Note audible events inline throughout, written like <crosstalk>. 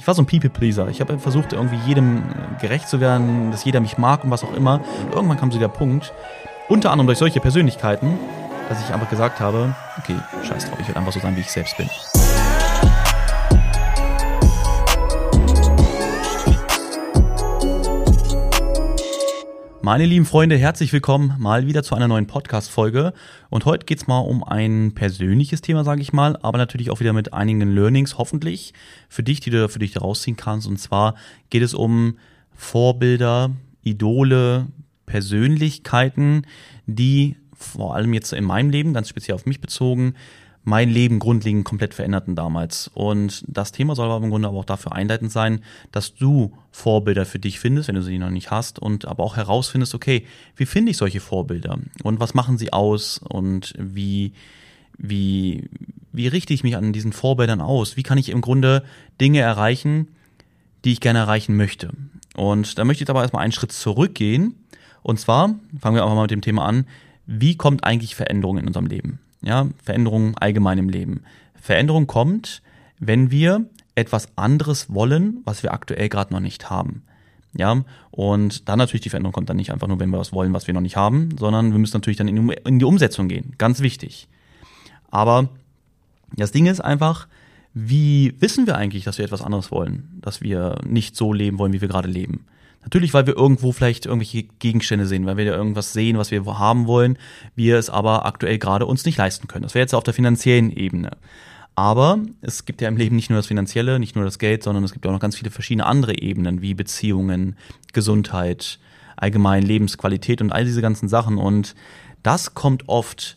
Ich war so ein People-Pleaser. Ich habe versucht, irgendwie jedem äh, gerecht zu werden, dass jeder mich mag und was auch immer. Und irgendwann kam so der Punkt, unter anderem durch solche Persönlichkeiten, dass ich einfach gesagt habe, okay, scheiß drauf, ich werde einfach so sein, wie ich selbst bin. Meine lieben Freunde, herzlich willkommen mal wieder zu einer neuen Podcast-Folge. Und heute geht's mal um ein persönliches Thema, sage ich mal, aber natürlich auch wieder mit einigen Learnings, hoffentlich, für dich, die du für dich rausziehen kannst. Und zwar geht es um Vorbilder, Idole, Persönlichkeiten, die vor allem jetzt in meinem Leben, ganz speziell auf mich bezogen, mein Leben grundlegend komplett veränderten damals. Und das Thema soll aber im Grunde aber auch dafür einleitend sein, dass du Vorbilder für dich findest, wenn du sie noch nicht hast, und aber auch herausfindest, okay, wie finde ich solche Vorbilder? Und was machen sie aus? Und wie, wie, wie richte ich mich an diesen Vorbildern aus? Wie kann ich im Grunde Dinge erreichen, die ich gerne erreichen möchte? Und da möchte ich jetzt aber erstmal einen Schritt zurückgehen. Und zwar, fangen wir einfach mal mit dem Thema an, wie kommt eigentlich Veränderung in unserem Leben? Ja, Veränderung allgemein im Leben. Veränderung kommt, wenn wir etwas anderes wollen, was wir aktuell gerade noch nicht haben. Ja, und dann natürlich die Veränderung kommt dann nicht einfach nur, wenn wir was wollen, was wir noch nicht haben, sondern wir müssen natürlich dann in, in die Umsetzung gehen. Ganz wichtig. Aber das Ding ist einfach, wie wissen wir eigentlich, dass wir etwas anderes wollen, dass wir nicht so leben wollen, wie wir gerade leben? Natürlich, weil wir irgendwo vielleicht irgendwelche Gegenstände sehen, weil wir da irgendwas sehen, was wir haben wollen, wir es aber aktuell gerade uns nicht leisten können. Das wäre jetzt auf der finanziellen Ebene. Aber es gibt ja im Leben nicht nur das Finanzielle, nicht nur das Geld, sondern es gibt auch noch ganz viele verschiedene andere Ebenen, wie Beziehungen, Gesundheit, allgemein Lebensqualität und all diese ganzen Sachen. Und das kommt oft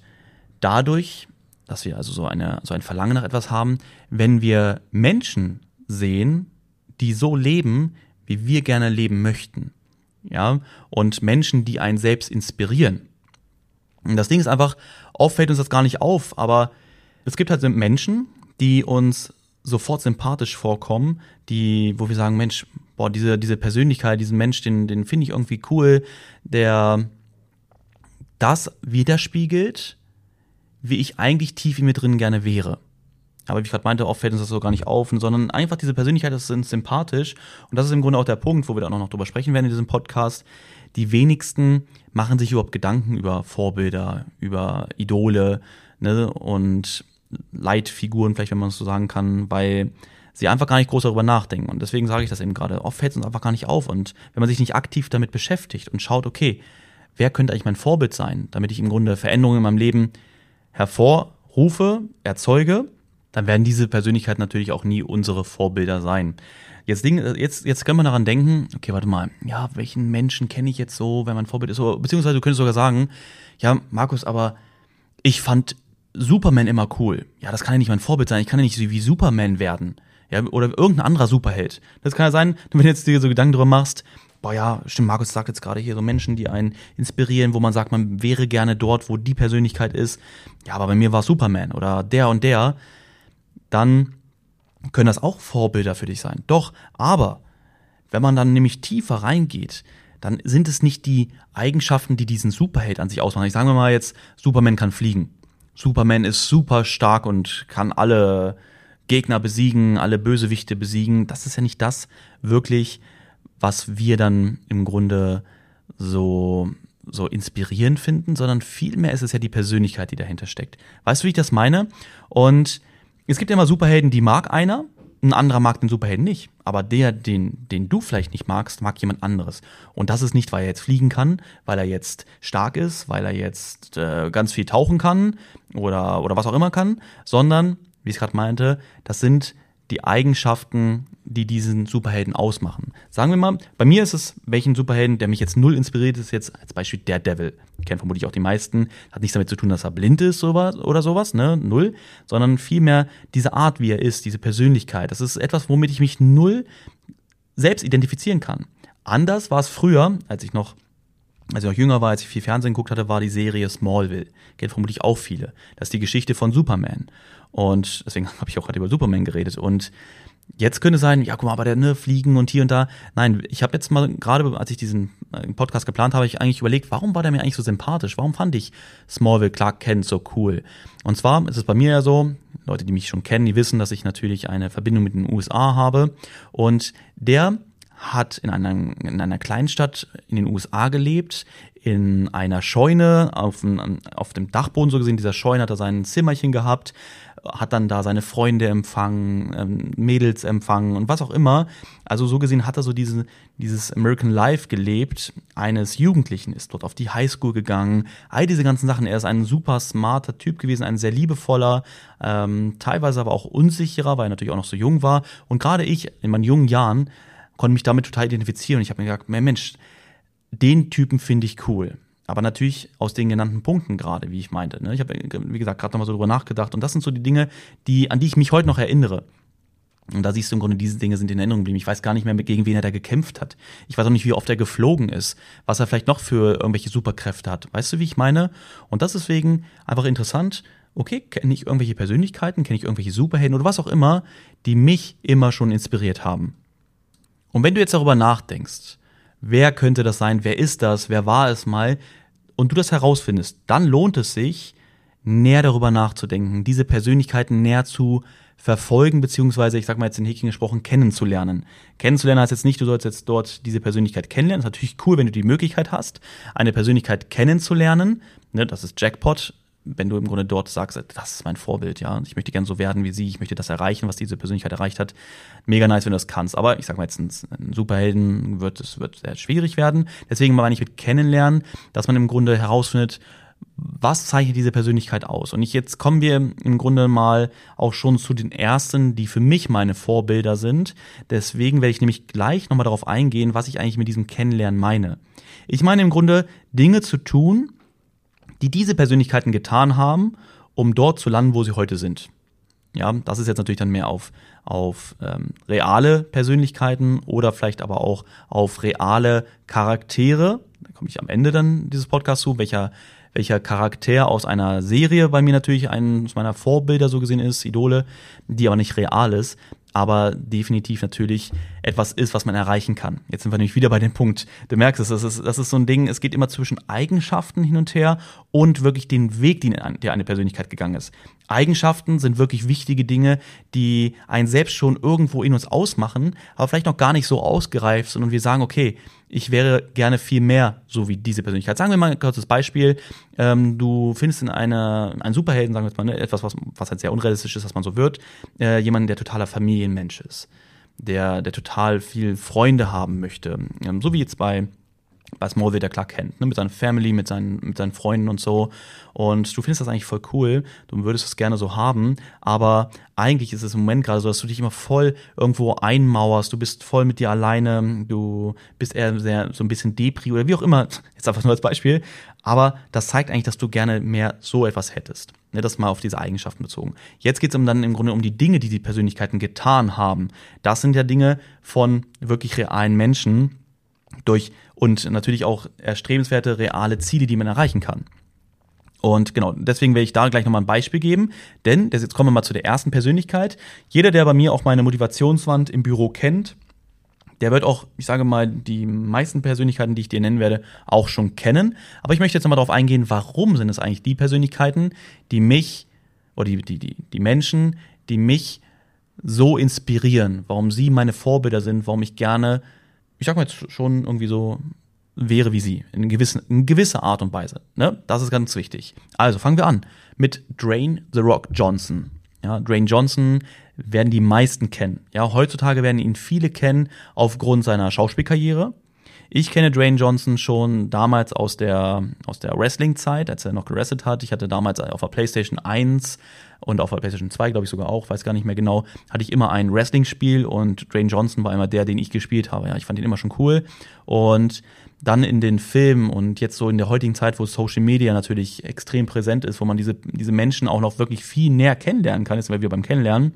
dadurch, dass wir also so, eine, so ein Verlangen nach etwas haben, wenn wir Menschen sehen, die so leben, wie wir gerne leben möchten. Ja, und Menschen, die einen selbst inspirieren. Und das Ding ist einfach, oft fällt uns das gar nicht auf, aber es gibt halt Menschen, die uns sofort sympathisch vorkommen, die, wo wir sagen, Mensch, boah, diese, diese Persönlichkeit, diesen Mensch, den, den finde ich irgendwie cool, der das widerspiegelt, wie ich eigentlich tief in mir drin gerne wäre. Aber wie ich gerade meinte, oft fällt uns das so gar nicht auf, sondern einfach diese Persönlichkeit, das sind sympathisch. Und das ist im Grunde auch der Punkt, wo wir dann auch noch drüber sprechen werden in diesem Podcast. Die wenigsten machen sich überhaupt Gedanken über Vorbilder, über Idole ne, und Leitfiguren, vielleicht wenn man es so sagen kann, weil sie einfach gar nicht groß darüber nachdenken. Und deswegen sage ich das eben gerade. Oft fällt es uns einfach gar nicht auf. Und wenn man sich nicht aktiv damit beschäftigt und schaut, okay, wer könnte eigentlich mein Vorbild sein, damit ich im Grunde Veränderungen in meinem Leben hervorrufe, erzeuge, dann werden diese Persönlichkeiten natürlich auch nie unsere Vorbilder sein. Jetzt, jetzt, jetzt können wir daran denken, okay, warte mal, ja, welchen Menschen kenne ich jetzt so, wenn mein Vorbild ist, beziehungsweise du könntest sogar sagen, ja, Markus, aber ich fand Superman immer cool. Ja, das kann ja nicht mein Vorbild sein, ich kann ja nicht wie Superman werden. Ja, oder irgendein anderer Superheld. Das kann ja sein, <laughs> wenn du jetzt dir so Gedanken drüber machst, boah ja, stimmt, Markus sagt jetzt gerade hier so Menschen, die einen inspirieren, wo man sagt, man wäre gerne dort, wo die Persönlichkeit ist. Ja, aber bei mir war Superman oder der und der dann können das auch Vorbilder für dich sein. Doch, aber wenn man dann nämlich tiefer reingeht, dann sind es nicht die Eigenschaften, die diesen Superheld an sich ausmachen. Ich sage mal jetzt, Superman kann fliegen. Superman ist super stark und kann alle Gegner besiegen, alle Bösewichte besiegen. Das ist ja nicht das wirklich, was wir dann im Grunde so, so inspirierend finden, sondern vielmehr ist es ja die Persönlichkeit, die dahinter steckt. Weißt du, wie ich das meine? Und es gibt ja immer Superhelden, die mag einer, ein anderer mag den Superhelden nicht. Aber der, den, den du vielleicht nicht magst, mag jemand anderes. Und das ist nicht, weil er jetzt fliegen kann, weil er jetzt stark ist, weil er jetzt äh, ganz viel tauchen kann oder, oder was auch immer kann, sondern, wie ich es gerade meinte, das sind die Eigenschaften, die diesen Superhelden ausmachen. Sagen wir mal, bei mir ist es, welchen Superhelden, der mich jetzt null inspiriert, ist jetzt als Beispiel der Devil. Kennen vermutlich auch die meisten. Hat nichts damit zu tun, dass er blind ist oder sowas, ne? Null. Sondern vielmehr diese Art, wie er ist, diese Persönlichkeit. Das ist etwas, womit ich mich null selbst identifizieren kann. Anders war es früher, als ich noch als ich noch jünger war, als ich viel Fernsehen geguckt hatte, war die Serie Smallville. Kennt vermutlich auch viele. Das ist die Geschichte von Superman. Und deswegen <laughs> habe ich auch gerade über Superman geredet. Und jetzt könnte sein, ja, guck mal, aber der ne, Fliegen und hier und da. Nein, ich habe jetzt mal gerade, als ich diesen äh, Podcast geplant habe, ich eigentlich überlegt, warum war der mir eigentlich so sympathisch? Warum fand ich Smallville Clark Kent so cool? Und zwar ist es bei mir ja so, Leute, die mich schon kennen, die wissen, dass ich natürlich eine Verbindung mit den USA habe. Und der hat in einer, in einer Kleinstadt in den USA gelebt, in einer Scheune, auf, auf dem Dachboden so gesehen, dieser Scheune hat er sein Zimmerchen gehabt, hat dann da seine Freunde empfangen, ähm, Mädels empfangen und was auch immer. Also so gesehen hat er so diese, dieses American Life gelebt, eines Jugendlichen, ist dort auf die Highschool gegangen, all diese ganzen Sachen. Er ist ein super smarter Typ gewesen, ein sehr liebevoller, ähm, teilweise aber auch unsicherer, weil er natürlich auch noch so jung war. Und gerade ich in meinen jungen Jahren konnte mich damit total identifizieren. Ich habe mir gedacht, Mensch, den Typen finde ich cool. Aber natürlich aus den genannten Punkten gerade, wie ich meinte. Ne? Ich habe, wie gesagt, gerade nochmal so drüber nachgedacht. Und das sind so die Dinge, die, an die ich mich heute noch erinnere. Und da siehst du im Grunde, diese Dinge sind in Erinnerung geblieben. Ich weiß gar nicht mehr, gegen wen er da gekämpft hat. Ich weiß auch nicht, wie oft er geflogen ist, was er vielleicht noch für irgendwelche Superkräfte hat. Weißt du, wie ich meine? Und das ist deswegen einfach interessant. Okay, kenne ich irgendwelche Persönlichkeiten, kenne ich irgendwelche Superhelden oder was auch immer, die mich immer schon inspiriert haben. Und wenn du jetzt darüber nachdenkst, wer könnte das sein, wer ist das, wer war es mal, und du das herausfindest, dann lohnt es sich, näher darüber nachzudenken, diese Persönlichkeiten näher zu verfolgen, beziehungsweise, ich sag mal jetzt in Häkchen gesprochen, kennenzulernen. Kennenzulernen heißt jetzt nicht, du sollst jetzt dort diese Persönlichkeit kennenlernen. Das ist natürlich cool, wenn du die Möglichkeit hast, eine Persönlichkeit kennenzulernen. Ne, das ist Jackpot wenn du im Grunde dort sagst, das ist mein Vorbild, ja, ich möchte gern so werden wie sie, ich möchte das erreichen, was diese Persönlichkeit erreicht hat. Mega nice, wenn du das kannst. Aber ich sag mal jetzt, ein, ein Superhelden wird es wird sehr schwierig werden. Deswegen meine ich mit kennenlernen, dass man im Grunde herausfindet, was zeichnet diese Persönlichkeit aus? Und ich, jetzt kommen wir im Grunde mal auch schon zu den ersten, die für mich meine Vorbilder sind. Deswegen werde ich nämlich gleich nochmal darauf eingehen, was ich eigentlich mit diesem Kennenlernen meine. Ich meine im Grunde Dinge zu tun, die diese Persönlichkeiten getan haben, um dort zu landen, wo sie heute sind. Ja, das ist jetzt natürlich dann mehr auf, auf ähm, reale Persönlichkeiten oder vielleicht aber auch auf reale Charaktere. Da komme ich am Ende dann dieses Podcast zu, welcher, welcher Charakter aus einer Serie bei mir natürlich eines meiner Vorbilder so gesehen ist, Idole, die aber nicht real ist aber definitiv natürlich etwas ist, was man erreichen kann. Jetzt sind wir nämlich wieder bei dem Punkt. Du merkst es, das ist, das ist so ein Ding, es geht immer zwischen Eigenschaften hin und her und wirklich den Weg, den, der eine Persönlichkeit gegangen ist. Eigenschaften sind wirklich wichtige Dinge, die einen selbst schon irgendwo in uns ausmachen, aber vielleicht noch gar nicht so ausgereift sind und wir sagen, okay, ich wäre gerne viel mehr so wie diese Persönlichkeit. Sagen wir mal ein kurzes Beispiel. Ähm, du findest in einer, einen Superhelden, sagen wir jetzt mal, ne, etwas, was, was halt sehr unrealistisch ist, dass man so wird, äh, jemanden, der totaler Familienmensch ist, der, der total viel Freunde haben möchte. Ähm, so wie jetzt bei bei Smallville der klar kennt, ne? mit seiner Family, mit seinen, mit seinen Freunden und so. Und du findest das eigentlich voll cool, du würdest es gerne so haben, aber eigentlich ist es im Moment gerade so, dass du dich immer voll irgendwo einmauerst, du bist voll mit dir alleine, du bist eher sehr so ein bisschen Depri oder wie auch immer, jetzt einfach nur als Beispiel, aber das zeigt eigentlich, dass du gerne mehr so etwas hättest. Ne, das mal auf diese Eigenschaften bezogen. Jetzt geht es dann im Grunde um die Dinge, die die Persönlichkeiten getan haben. Das sind ja Dinge von wirklich realen Menschen, durch und natürlich auch erstrebenswerte reale Ziele, die man erreichen kann. Und genau, deswegen werde ich da gleich nochmal ein Beispiel geben, denn jetzt kommen wir mal zu der ersten Persönlichkeit. Jeder, der bei mir auch meine Motivationswand im Büro kennt, der wird auch, ich sage mal, die meisten Persönlichkeiten, die ich dir nennen werde, auch schon kennen. Aber ich möchte jetzt nochmal darauf eingehen, warum sind es eigentlich die Persönlichkeiten, die mich, oder die, die, die, die Menschen, die mich so inspirieren, warum sie meine Vorbilder sind, warum ich gerne ich sag mal jetzt schon irgendwie so wäre wie sie, in, gewissen, in gewisser Art und Weise. Ne? Das ist ganz wichtig. Also fangen wir an mit Drain The Rock Johnson. Ja, Drain Johnson werden die meisten kennen. Ja, heutzutage werden ihn viele kennen aufgrund seiner Schauspielkarriere. Ich kenne Dwayne Johnson schon damals aus der, aus der Wrestling-Zeit, als er noch gewrestelt hat. Ich hatte damals auf der PlayStation 1 und auf der PlayStation 2, glaube ich sogar auch, weiß gar nicht mehr genau, hatte ich immer ein Wrestling-Spiel und Dwayne Johnson war immer der, den ich gespielt habe. Ja, ich fand ihn immer schon cool. Und dann in den Filmen und jetzt so in der heutigen Zeit, wo Social Media natürlich extrem präsent ist, wo man diese, diese Menschen auch noch wirklich viel näher kennenlernen kann, jetzt sind wir beim Kennenlernen,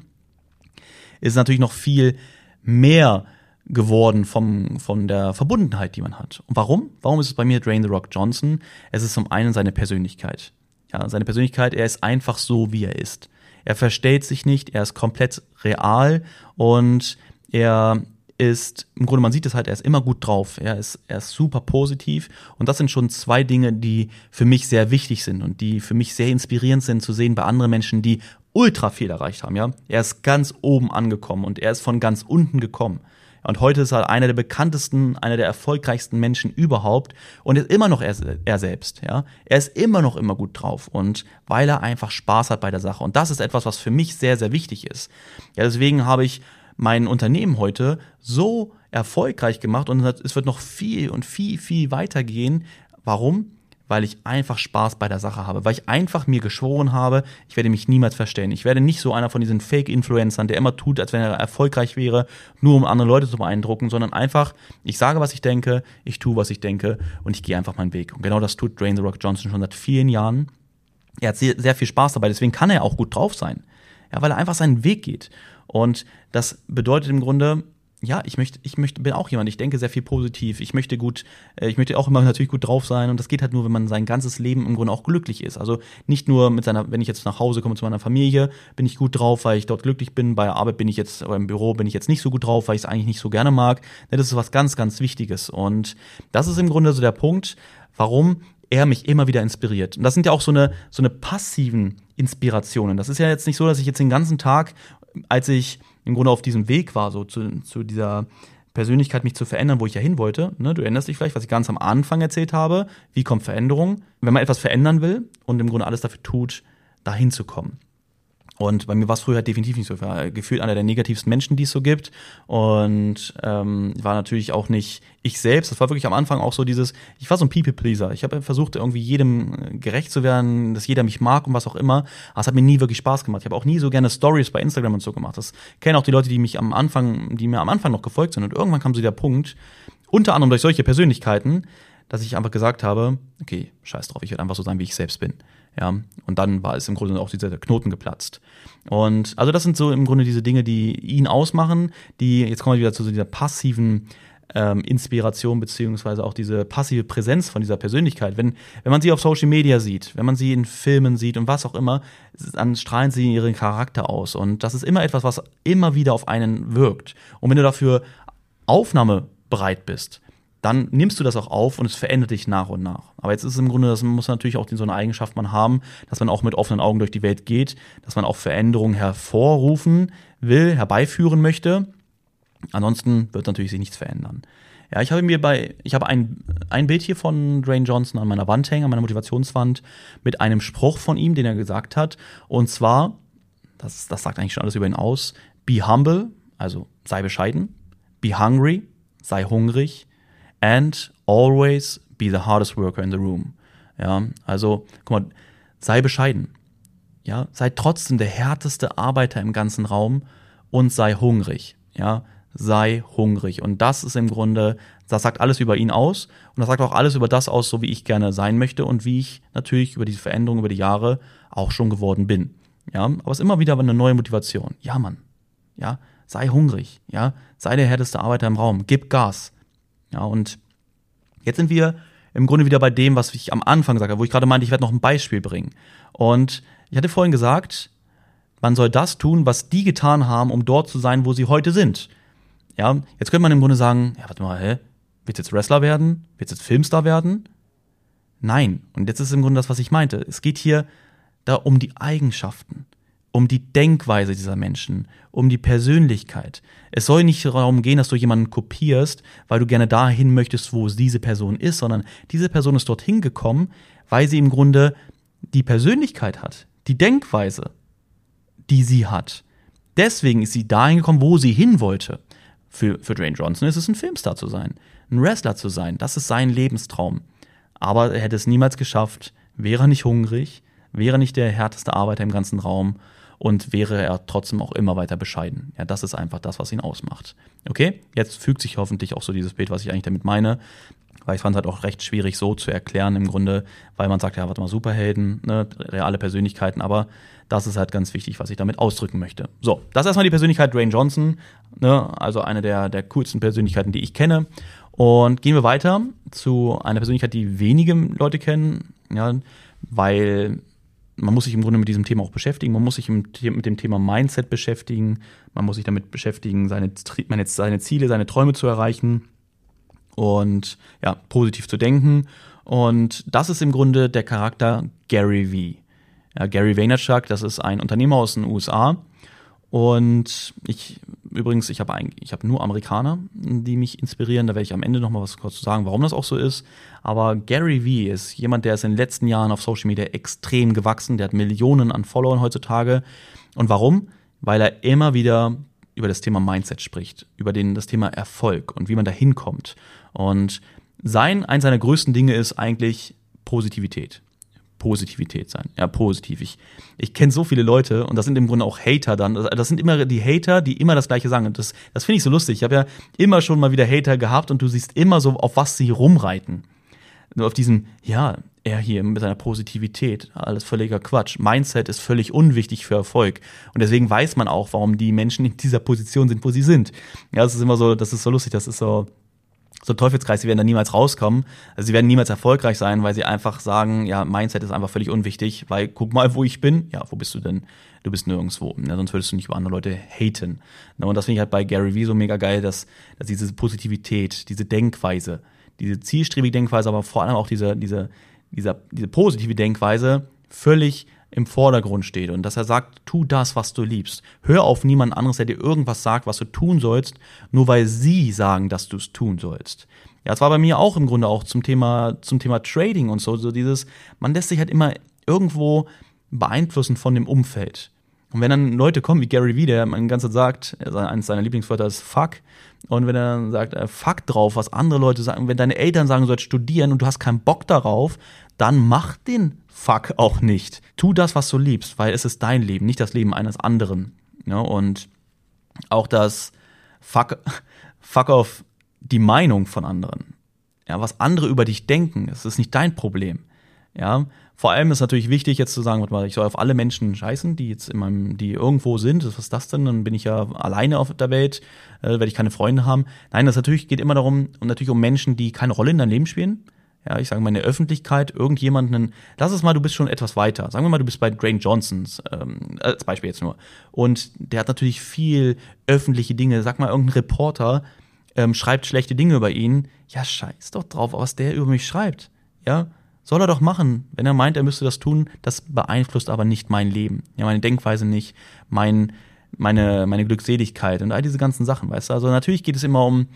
ist natürlich noch viel mehr geworden vom, von der Verbundenheit, die man hat. Und warum? Warum ist es bei mir Drain the Rock Johnson? Es ist zum einen seine Persönlichkeit. Ja, seine Persönlichkeit, er ist einfach so, wie er ist. Er verstellt sich nicht, er ist komplett real und er ist, im Grunde, man sieht es halt, er ist immer gut drauf. Er ist, er ist super positiv. Und das sind schon zwei Dinge, die für mich sehr wichtig sind und die für mich sehr inspirierend sind zu sehen bei anderen Menschen, die ultra viel erreicht haben, ja. Er ist ganz oben angekommen und er ist von ganz unten gekommen. Und heute ist er einer der bekanntesten, einer der erfolgreichsten Menschen überhaupt und ist immer noch er, er, selbst, ja. Er ist immer noch immer gut drauf und weil er einfach Spaß hat bei der Sache. Und das ist etwas, was für mich sehr, sehr wichtig ist. Ja, deswegen habe ich mein Unternehmen heute so erfolgreich gemacht und es wird noch viel und viel, viel weitergehen. Warum? Weil ich einfach Spaß bei der Sache habe, weil ich einfach mir geschworen habe, ich werde mich niemals verstellen. Ich werde nicht so einer von diesen Fake-Influencern, der immer tut, als wenn er erfolgreich wäre, nur um andere Leute zu beeindrucken, sondern einfach, ich sage, was ich denke, ich tue, was ich denke und ich gehe einfach meinen Weg. Und genau das tut Drain the Rock Johnson schon seit vielen Jahren. Er hat sehr, sehr viel Spaß dabei, deswegen kann er auch gut drauf sein. Ja, weil er einfach seinen Weg geht. Und das bedeutet im Grunde, ja, ich möchte, ich möchte, bin auch jemand, ich denke sehr viel positiv. Ich möchte gut, äh, ich möchte auch immer natürlich gut drauf sein. Und das geht halt nur, wenn man sein ganzes Leben im Grunde auch glücklich ist. Also nicht nur mit seiner, wenn ich jetzt nach Hause komme zu meiner Familie, bin ich gut drauf, weil ich dort glücklich bin. Bei der Arbeit bin ich jetzt, oder im Büro bin ich jetzt nicht so gut drauf, weil ich es eigentlich nicht so gerne mag. Das ist was ganz, ganz Wichtiges. Und das ist im Grunde so der Punkt, warum er mich immer wieder inspiriert. Und das sind ja auch so eine, so eine passiven Inspirationen. Das ist ja jetzt nicht so, dass ich jetzt den ganzen Tag, als ich im Grunde auf diesem Weg war, so zu, zu dieser Persönlichkeit mich zu verändern, wo ich ja hin wollte. Ne, du erinnerst dich vielleicht, was ich ganz am Anfang erzählt habe. Wie kommt Veränderung? Wenn man etwas verändern will und im Grunde alles dafür tut, dahin zu kommen. Und bei mir war es früher definitiv nicht so. Ich war gefühlt einer der negativsten Menschen, die es so gibt. Und ähm, war natürlich auch nicht ich selbst. Das war wirklich am Anfang auch so dieses, ich war so ein People-Pleaser. Ich habe versucht, irgendwie jedem äh, gerecht zu werden, dass jeder mich mag und was auch immer. Aber es hat mir nie wirklich Spaß gemacht. Ich habe auch nie so gerne Stories bei Instagram und so gemacht. Das kennen auch die Leute, die mich am Anfang, die mir am Anfang noch gefolgt sind. Und irgendwann kam so der Punkt, unter anderem durch solche Persönlichkeiten, dass ich einfach gesagt habe, okay, scheiß drauf, ich werde einfach so sein, wie ich selbst bin. Ja, und dann war es im Grunde auch dieser Knoten geplatzt. Und also das sind so im Grunde diese Dinge, die ihn ausmachen, die, jetzt kommen wir wieder zu dieser passiven ähm, Inspiration beziehungsweise auch diese passive Präsenz von dieser Persönlichkeit. Wenn, wenn man sie auf Social Media sieht, wenn man sie in Filmen sieht und was auch immer, dann strahlen sie ihren Charakter aus. Und das ist immer etwas, was immer wieder auf einen wirkt. Und wenn du dafür aufnahmebereit bist, dann nimmst du das auch auf und es verändert dich nach und nach. Aber jetzt ist es im Grunde, das muss natürlich auch so eine Eigenschaft man haben, dass man auch mit offenen Augen durch die Welt geht, dass man auch Veränderungen hervorrufen will, herbeiführen möchte. Ansonsten wird natürlich sich nichts verändern. Ja, ich habe mir bei, ich habe ein, ein Bild hier von Dwayne Johnson an meiner Wand hängen, an meiner Motivationswand, mit einem Spruch von ihm, den er gesagt hat. Und zwar, das, das sagt eigentlich schon alles über ihn aus, be humble, also sei bescheiden, be hungry, sei hungrig, and always be the hardest worker in the room. Ja, also, guck mal, sei bescheiden. Ja, sei trotzdem der härteste Arbeiter im ganzen Raum und sei hungrig. Ja, sei hungrig. Und das ist im Grunde, das sagt alles über ihn aus und das sagt auch alles über das aus, so wie ich gerne sein möchte und wie ich natürlich über diese Veränderung über die Jahre auch schon geworden bin. Ja, aber es ist immer wieder eine neue Motivation. Ja, Mann. Ja, sei hungrig. Ja, sei der härteste Arbeiter im Raum. Gib Gas. Ja, und jetzt sind wir im Grunde wieder bei dem, was ich am Anfang gesagt habe, wo ich gerade meinte, ich werde noch ein Beispiel bringen. Und ich hatte vorhin gesagt, man soll das tun, was die getan haben, um dort zu sein, wo sie heute sind. Ja, jetzt könnte man im Grunde sagen, ja, warte mal, hä? Willst du jetzt Wrestler werden? Willst du jetzt Filmstar werden? Nein. Und jetzt ist im Grunde das, was ich meinte. Es geht hier da um die Eigenschaften um die Denkweise dieser Menschen, um die Persönlichkeit. Es soll nicht darum gehen, dass du jemanden kopierst, weil du gerne dahin möchtest, wo diese Person ist, sondern diese Person ist dorthin gekommen, weil sie im Grunde die Persönlichkeit hat, die Denkweise, die sie hat. Deswegen ist sie dahin gekommen, wo sie hin wollte. Für, für Dwayne Johnson ist es ein Filmstar zu sein, ein Wrestler zu sein. Das ist sein Lebenstraum. Aber er hätte es niemals geschafft, wäre nicht hungrig, wäre nicht der härteste Arbeiter im ganzen Raum und wäre er trotzdem auch immer weiter bescheiden. Ja, das ist einfach das, was ihn ausmacht. Okay, jetzt fügt sich hoffentlich auch so dieses Bild, was ich eigentlich damit meine. Weil ich fand es halt auch recht schwierig so zu erklären im Grunde, weil man sagt, ja, warte mal, Superhelden, ne, reale Persönlichkeiten, aber das ist halt ganz wichtig, was ich damit ausdrücken möchte. So, das ist erstmal die Persönlichkeit Dwayne Johnson, ne, also eine der, der coolsten Persönlichkeiten, die ich kenne. Und gehen wir weiter zu einer Persönlichkeit, die wenige Leute kennen, ja, weil man muss sich im Grunde mit diesem Thema auch beschäftigen. Man muss sich mit dem Thema Mindset beschäftigen. Man muss sich damit beschäftigen, seine, seine Ziele, seine Träume zu erreichen und ja, positiv zu denken. Und das ist im Grunde der Charakter Gary V. Ja, Gary Vaynerchuk, das ist ein Unternehmer aus den USA. Und ich, übrigens, ich habe eigentlich, ich habe nur Amerikaner, die mich inspirieren. Da werde ich am Ende nochmal was kurz zu sagen, warum das auch so ist. Aber Gary Vee ist jemand, der ist in den letzten Jahren auf Social Media extrem gewachsen. Der hat Millionen an Followern heutzutage. Und warum? Weil er immer wieder über das Thema Mindset spricht, über den, das Thema Erfolg und wie man da hinkommt. Und sein, eins seiner größten Dinge ist eigentlich Positivität. Positivität sein. Ja, positiv. Ich, ich kenne so viele Leute und das sind im Grunde auch Hater dann. Das sind immer die Hater, die immer das Gleiche sagen. Und das, das finde ich so lustig. Ich habe ja immer schon mal wieder Hater gehabt und du siehst immer so, auf was sie rumreiten. Nur auf diesem, ja, er hier mit seiner Positivität, alles völliger Quatsch. Mindset ist völlig unwichtig für Erfolg. Und deswegen weiß man auch, warum die Menschen in dieser Position sind, wo sie sind. Ja, das ist immer so, das ist so lustig, das ist so, so Teufelskreis, sie werden da niemals rauskommen. Also sie werden niemals erfolgreich sein, weil sie einfach sagen, ja, Mindset ist einfach völlig unwichtig, weil guck mal, wo ich bin. Ja, wo bist du denn? Du bist nirgendwo. Ja, sonst würdest du nicht über andere Leute haten. Und das finde ich halt bei Gary Vee so mega geil, dass, dass diese Positivität, diese Denkweise, diese zielstrebige Denkweise, aber vor allem auch diese, diese, dieser, diese positive Denkweise völlig im Vordergrund steht und dass er sagt, tu das, was du liebst. Hör auf niemand anderes, der dir irgendwas sagt, was du tun sollst, nur weil sie sagen, dass du es tun sollst. Ja, es war bei mir auch im Grunde auch zum Thema, zum Thema Trading und so, so dieses, man lässt sich halt immer irgendwo beeinflussen von dem Umfeld. Und wenn dann Leute kommen wie Gary Vee, der man ganze sagt, eines seiner Lieblingswörter ist fuck, und wenn er dann sagt, äh, fuck drauf, was andere Leute sagen, wenn deine Eltern sagen, du sollst studieren und du hast keinen Bock darauf, dann mach den Fuck auch nicht. Tu das, was du liebst, weil es ist dein Leben, nicht das Leben eines anderen. Ja, und auch das Fuck, <laughs> fuck auf die Meinung von anderen. Ja, was andere über dich denken, das ist nicht dein Problem. Ja, vor allem ist natürlich wichtig, jetzt zu sagen, warte mal, ich soll auf alle Menschen scheißen, die jetzt in meinem, die irgendwo sind. Was ist das denn? Dann bin ich ja alleine auf der Welt, äh, werde ich keine Freunde haben. Nein, das natürlich geht immer darum, und natürlich um Menschen, die keine Rolle in deinem Leben spielen. Ja, ich sage mal in der Öffentlichkeit, irgendjemanden, lass es mal, du bist schon etwas weiter. Sagen wir mal, du bist bei Dwayne Johnsons, ähm, als Beispiel jetzt nur. Und der hat natürlich viel öffentliche Dinge. Sag mal, irgendein Reporter ähm, schreibt schlechte Dinge über ihn. Ja, scheiß doch drauf, was der über mich schreibt. Ja, soll er doch machen. Wenn er meint, er müsste das tun, das beeinflusst aber nicht mein Leben. Ja, meine Denkweise nicht, mein, meine, meine Glückseligkeit und all diese ganzen Sachen, weißt du? Also natürlich geht es immer um,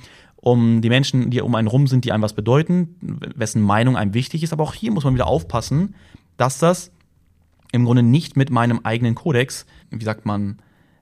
um die Menschen, die um einen rum sind, die einem was bedeuten, wessen Meinung einem wichtig ist. Aber auch hier muss man wieder aufpassen, dass das im Grunde nicht mit meinem eigenen Kodex, wie sagt man,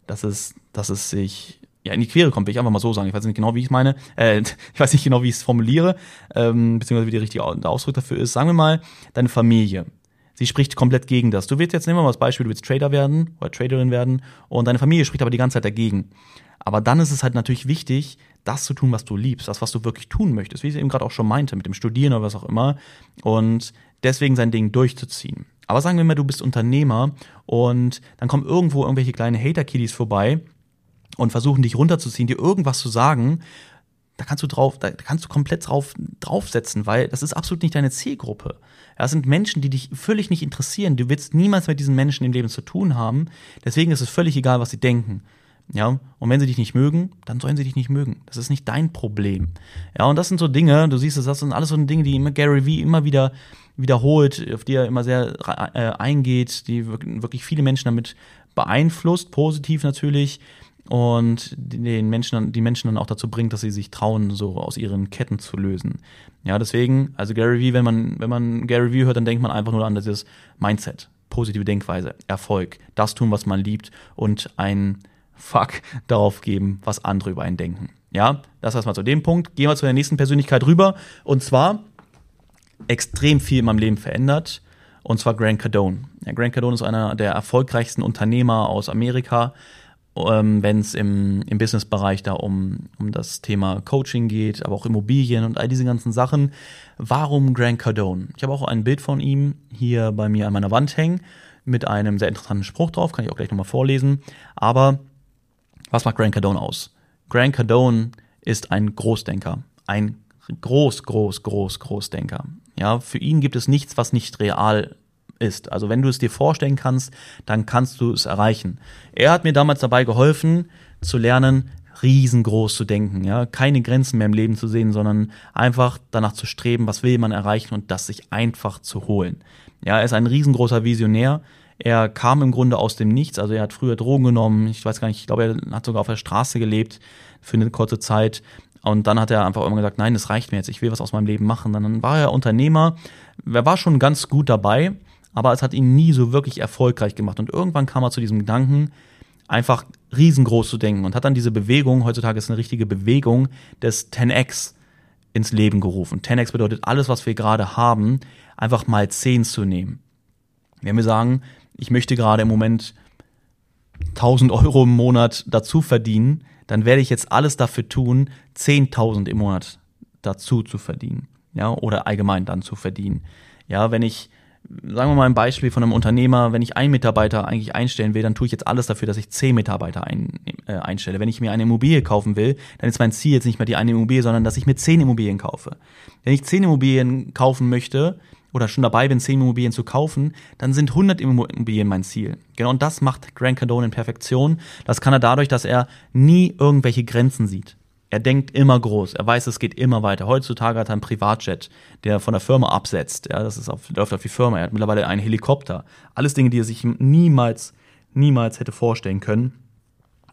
dass es, dass es sich ja, in die Quere kommt, will ich einfach mal so sagen. Ich weiß nicht genau, wie ich es meine. Äh, <laughs> ich weiß nicht genau, wie ich es formuliere, ähm, beziehungsweise wie der richtige Ausdruck dafür ist. Sagen wir mal, deine Familie. Sie spricht komplett gegen das. Du willst jetzt, nehmen wir mal das Beispiel, du willst Trader werden oder Traderin werden und deine Familie spricht aber die ganze Zeit dagegen. Aber dann ist es halt natürlich wichtig, das zu tun, was du liebst, das, was du wirklich tun möchtest, wie ich es eben gerade auch schon meinte, mit dem Studieren oder was auch immer. Und deswegen sein Ding durchzuziehen. Aber sagen wir mal, du bist Unternehmer und dann kommen irgendwo irgendwelche kleine Hater-Kiddies vorbei und versuchen dich runterzuziehen, dir irgendwas zu sagen, da kannst du drauf, da kannst du komplett drauf draufsetzen, weil das ist absolut nicht deine Zielgruppe. Das sind Menschen, die dich völlig nicht interessieren. Du willst niemals mit diesen Menschen im Leben zu tun haben. Deswegen ist es völlig egal, was sie denken. Ja, und wenn sie dich nicht mögen, dann sollen sie dich nicht mögen. Das ist nicht dein Problem. Ja, und das sind so Dinge, du siehst es, das sind alles so Dinge, die immer Gary Vee immer wieder wiederholt, auf die er immer sehr äh, eingeht, die wirklich viele Menschen damit beeinflusst, positiv natürlich und den Menschen, die Menschen dann auch dazu bringt, dass sie sich trauen, so aus ihren Ketten zu lösen. Ja, deswegen, also Gary Vee, wenn man, wenn man Gary Vee hört, dann denkt man einfach nur an dieses Mindset, positive Denkweise, Erfolg, das tun, was man liebt und ein Fuck darauf geben, was andere über einen denken. Ja, das erstmal zu dem Punkt. Gehen wir zu der nächsten Persönlichkeit rüber. Und zwar extrem viel in meinem Leben verändert. Und zwar Grant Cardone. Ja, Grant Cardone ist einer der erfolgreichsten Unternehmer aus Amerika ähm, wenn es im, im Businessbereich da um, um das Thema Coaching geht, aber auch Immobilien und all diese ganzen Sachen. Warum Grant Cardone? Ich habe auch ein Bild von ihm hier bei mir an meiner Wand hängen mit einem sehr interessanten Spruch drauf, kann ich auch gleich nochmal vorlesen. Aber was macht Grant Cardone aus? Grant Cardone ist ein Großdenker, ein groß, groß, groß, Großdenker. Ja, für ihn gibt es nichts, was nicht real ist. Also wenn du es dir vorstellen kannst, dann kannst du es erreichen. Er hat mir damals dabei geholfen, zu lernen, riesengroß zu denken, ja, keine Grenzen mehr im Leben zu sehen, sondern einfach danach zu streben, was will man erreichen und das sich einfach zu holen. Ja, er ist ein riesengroßer Visionär. Er kam im Grunde aus dem Nichts. Also er hat früher Drogen genommen. Ich weiß gar nicht, ich glaube, er hat sogar auf der Straße gelebt für eine kurze Zeit. Und dann hat er einfach immer gesagt, nein, das reicht mir jetzt, ich will was aus meinem Leben machen. Dann war er Unternehmer, er war schon ganz gut dabei, aber es hat ihn nie so wirklich erfolgreich gemacht. Und irgendwann kam er zu diesem Gedanken, einfach riesengroß zu denken und hat dann diese Bewegung, heutzutage ist eine richtige Bewegung des 10x ins Leben gerufen. 10x bedeutet alles, was wir gerade haben, einfach mal 10 zu nehmen. Wenn wir sagen, ich möchte gerade im Moment 1000 Euro im Monat dazu verdienen, dann werde ich jetzt alles dafür tun, 10.000 im Monat dazu zu verdienen. Ja, oder allgemein dann zu verdienen. Ja, wenn ich, sagen wir mal ein Beispiel von einem Unternehmer, wenn ich einen Mitarbeiter eigentlich einstellen will, dann tue ich jetzt alles dafür, dass ich zehn Mitarbeiter ein, äh, einstelle. Wenn ich mir eine Immobilie kaufen will, dann ist mein Ziel jetzt nicht mehr die eine Immobilie, sondern dass ich mir zehn Immobilien kaufe. Wenn ich zehn Immobilien kaufen möchte, oder schon dabei bin, 10 Immobilien zu kaufen, dann sind 100 Immobilien mein Ziel. Genau, und das macht Grant Cardone in Perfektion. Das kann er dadurch, dass er nie irgendwelche Grenzen sieht. Er denkt immer groß. Er weiß, es geht immer weiter. Heutzutage hat er einen Privatjet, der von der Firma absetzt. Ja, das ist auf, läuft auf die Firma. Er hat mittlerweile einen Helikopter. Alles Dinge, die er sich niemals, niemals hätte vorstellen können.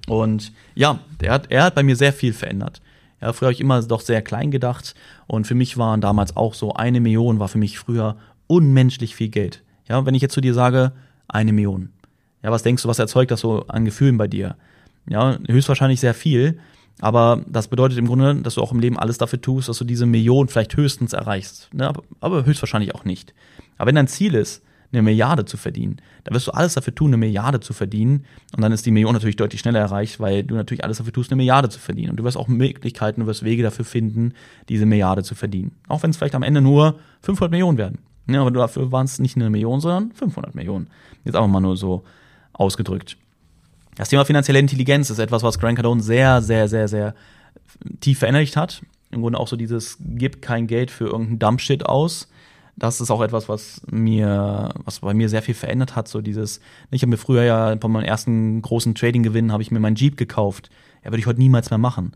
Und ja, er hat, er hat bei mir sehr viel verändert. Ja, früher habe ich immer doch sehr klein gedacht und für mich waren damals auch so eine Million war für mich früher unmenschlich viel Geld. Ja, wenn ich jetzt zu dir sage, eine Million. Ja, was denkst du, was erzeugt das so an Gefühlen bei dir? Ja, höchstwahrscheinlich sehr viel, aber das bedeutet im Grunde, dass du auch im Leben alles dafür tust, dass du diese Million vielleicht höchstens erreichst. Ne? Aber, aber höchstwahrscheinlich auch nicht. Aber wenn dein Ziel ist, eine Milliarde zu verdienen. Da wirst du alles dafür tun, eine Milliarde zu verdienen. Und dann ist die Million natürlich deutlich schneller erreicht, weil du natürlich alles dafür tust, eine Milliarde zu verdienen. Und du wirst auch Möglichkeiten, du wirst Wege dafür finden, diese Milliarde zu verdienen. Auch wenn es vielleicht am Ende nur 500 Millionen werden. Ja, aber dafür waren es nicht eine Million, sondern 500 Millionen. Jetzt einfach mal nur so ausgedrückt. Das Thema finanzielle Intelligenz ist etwas, was Grant Cardone sehr, sehr, sehr, sehr tief verinnerlicht hat. Im Grunde auch so dieses, gib kein Geld für irgendeinen Dumpshit aus, das ist auch etwas, was mir, was bei mir sehr viel verändert hat. So dieses, ich habe mir früher ja von meinem ersten großen Trading-Gewinn habe ich mir meinen Jeep gekauft. Ja, würde ich heute niemals mehr machen.